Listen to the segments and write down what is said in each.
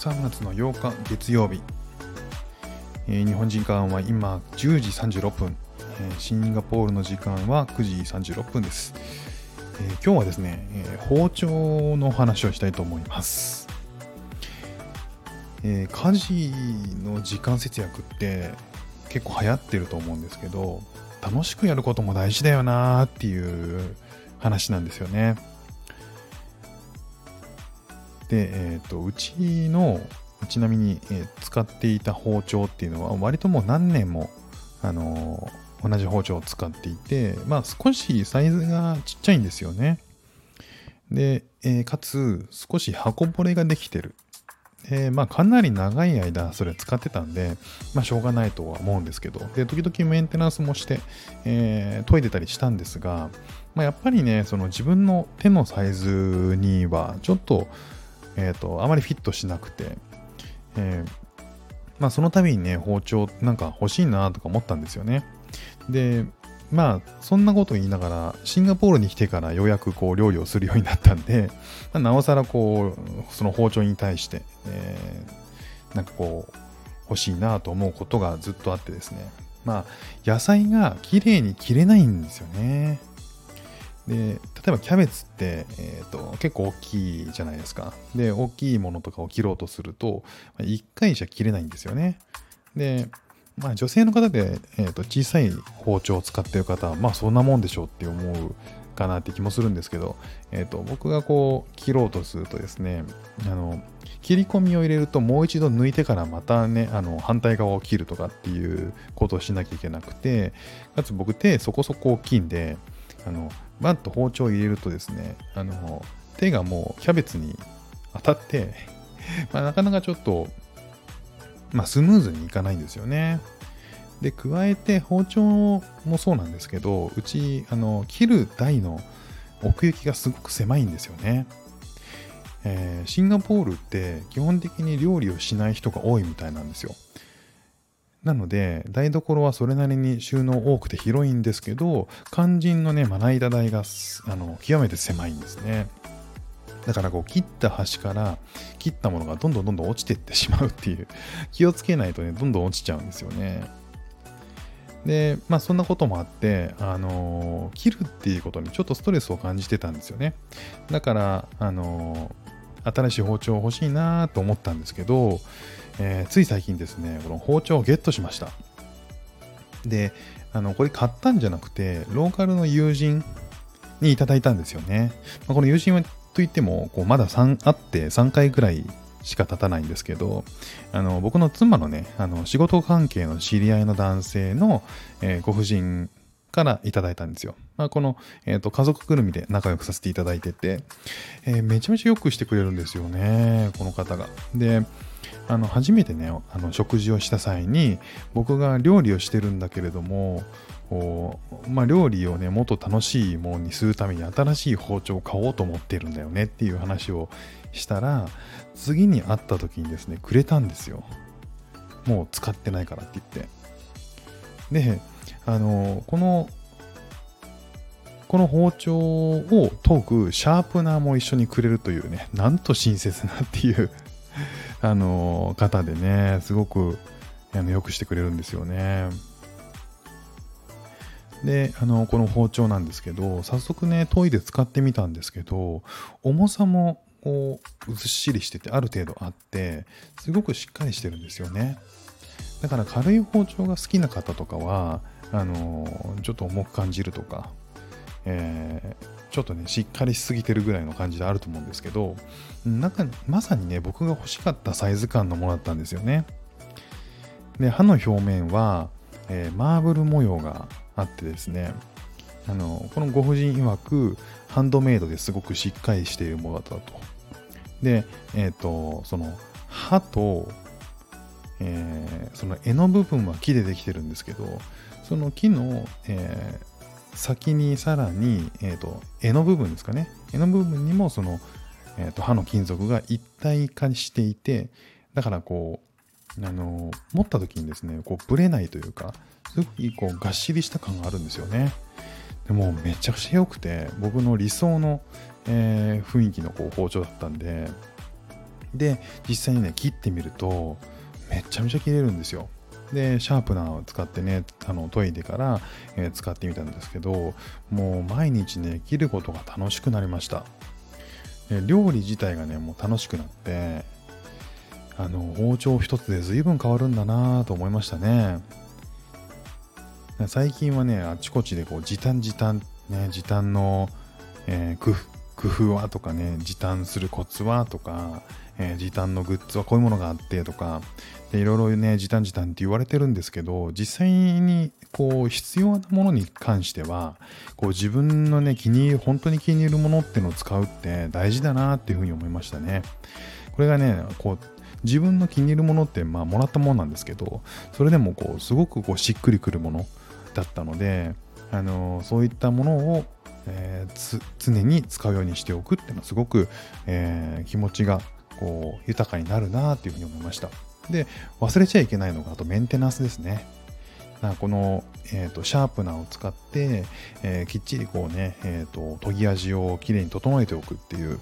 3月の8日月曜日、えー日本時間は今10時36分、えーシンガポールの時間は9時36分です、えー今日はですね、え包丁の話をしたいと思います、えー家事の時間節約って結構流行ってると思うんですけど楽しくやることも大事だよなーっていう話なんですよね。で、えー、とうちのちなみに、えー使っていた包丁っていうのは割ともう何年も、あのー同じ包丁を使っていてまあ少しサイズがちっちゃいんですよね。で、えーかつ少し箱ぼれができてる。えーまあかなり長い間それ使ってたんで、まあしょうがないとは思うんですけど、で、時々メンテナンスもして、えー研いでたりしたんですが、まあやっぱりね、その自分の手のサイズにはちょっと、えっ、と、あまりフィットしなくて、えーまあその度にね、包丁なんか欲しいなとか思ったんですよね。で、まあそんなこと言いながら、シンガポールに来てからようやくこう料理をするようになったんで、ま あなおさらこう、その包丁に対して、えーなんかこう、欲しいなと思うことがずっとあってですね。まあ、野菜が綺麗に切れないんですよね。で、例えばキャベツって、えーと結構大きいじゃないですか。で、大きいものとかを切ろうとすると、まあ1回じゃ切れないんですよね。で、まあ女性の方で、えーと小さい包丁を使ってる方は、まあそんなもんでしょうって思うかなって気もするんですけど、えーと僕がこう切ろうとするとですね、あの、切り込みを入れるともう一度抜いてからまたね、あの反対側を切るとかっていうことをしなきゃいけなくて、かつ僕手そこそこ大きいんで、あの、バッと包丁を入れるとですね、あの、手がもうキャベツに当たって、まあ、なかなかちょっと、まあ、スムーズにいかないんですよね。で、加えて包丁もそうなんですけど、うち、あの、切る台の奥行きがすごく狭いんですよね。えーシンガポールって基本的に料理をしない人が多いみたいなんですよ。なので、台所はそれなりに収納多くて広いんですけど、肝心のね、まな板台があの極めて狭いんですね。だからこう切った端から切ったものがどんどんどんどん落ちていってしまうっていう 気をつけないとねどんどん落ちちゃうんですよね。でまあそんなこともあって、あのー切るっていうことにちょっとストレスを感じてたんですよね。だから、あのー新しい包丁欲しいなと思ったんですけど、えーつい最近ですねこの包丁をゲットしました。であのこれ買ったんじゃなくてローカルの友人にいただいたんですよね。まあこの友人はといってもこうまだ3会って3回ぐらいしか経たないんですけどあの僕の妻のねあの仕事関係の知り合いの男性の、えーご婦人からいただいたんですよ。まあ、この、えーと家族ぐるみで仲良くさせていただいてて、えーめちゃめちゃよくしてくれるんですよねこの方が。であの初めてねあの食事をした際に僕が料理をしてるんだけれどもこうまあ、料理をねもっと楽しいものにするために新しい包丁を買おうと思ってるんだよねっていう話をしたら次に会った時にですねくれたんですよ。もう使ってないからって言って。であのこのこの包丁を研ぐシャープナーも一緒にくれるというねなんと親切なっていうあの方でねすごくあのよくしてくれるんですよね。であのこの包丁なんですけど早速ね研いで使ってみたんですけど重さもこうずっしりしててある程度あってすごくしっかりしてるんですよね。だから軽い包丁が好きな方とかはあのちょっと重く感じるとか、えーちょっとねしっかりしすぎてるぐらいの感じであると思うんですけどなんかまさにね僕が欲しかったサイズ感のものだったんですよね。で刃の表面は、えーマーブル模様があってですねあのこのご婦人曰くハンドメイドですごくしっかりしているものだったと。でえっ、とその刃と、えーその柄の部分は木でできてるんですけどその木の、えー先にさらに、えー、と柄の部分ですかね柄の部分にもその、えー、と刃の金属が一体化していてだからこうあの持った時にですねこうブレないというかすごくこうがっしりした感があるんですよねでもめちゃくちゃ良くて僕の理想の、えー雰囲気のこう包丁だったんでで、実際にね、切ってみると、めちゃめちゃ切れるんですよ。で、シャープナーを使ってね、あの研いでから、えー、使ってみたんですけど、もう毎日ね、切ることが楽しくなりました。料理自体がね、もう楽しくなって、あの、包丁一つで随分変わるんだなと思いましたね。最近はね、あちこちでこう時短時短、ね、時短の、えー、工夫はとかね、時短するコツはとか、えー、時短のグッズはこういうものがあってとか、でいろいろね、時短時短って言われてるんですけど、実際にこう必要なものに関しては、こう自分のね、気に入る、本当に気に入るものっていうのを使うって大事だなっていうふうに思いましたね。これがね、こう、自分の気に入るものってまあもらったものなんですけど、それでもこうすごくこうしっくりくるものだったので、あのー、そういったものを、えー、常に使うようにしておくっていうのはすごく、えー、気持ちがこう豊かになるなっていうふうに思いました。で、忘れちゃいけないのがあとメンテナンスですね。この、えーと、シャープナーを使って、えー、きっちりこうね、えーと、研ぎ味をきれいに整えておくっていう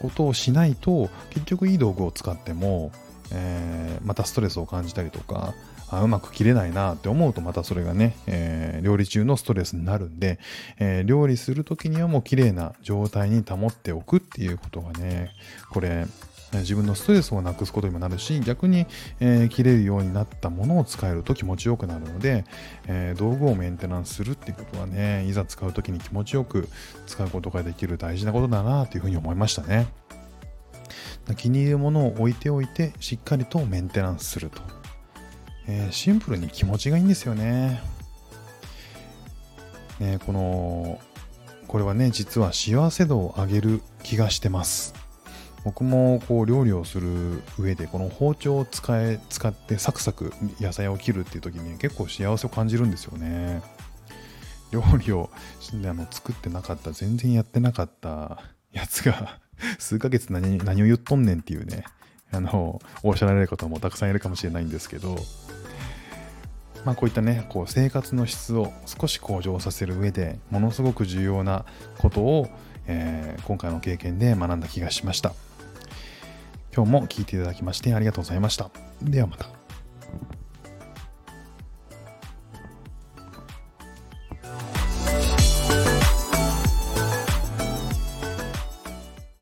ことをしないと結局いい道具を使っても、えー、またストレスを感じたりとかあうまく切れないなって思うとまたそれがね、えー、料理中のストレスになるんで、えー、料理する時にはもう綺麗な状態に保っておくっていうことがねこれ自分のストレスをなくすことにもなるし逆に、えー、切れるようになったものを使えると気持ちよくなるので、えー、道具をメンテナンスするっていうことはねいざ使う時に気持ちよく使うことができる大事なことだなというふうに思いましたね。気に入るものを置いておいてしっかりとメンテナンスすると、えー、シンプルに気持ちがいいんですよね。ねこのこれはね実は幸せ度を上げる気がしてます。僕もこう料理をする上でこの包丁を使え使ってサクサク野菜を切るっていう時に結構幸せを感じるんですよね料理をあの作ってなかった全然やってなかったやつが 数ヶ月何何を言っとんねんっていうねあのおっしゃられる方もたくさんいるかもしれないんですけどまあこういったねこう生活の質を少し向上させる上でものすごく重要なことを、えー、今回の経験で学んだ気がしました。今日も聴いていただきましてありがとうございました。ではまた。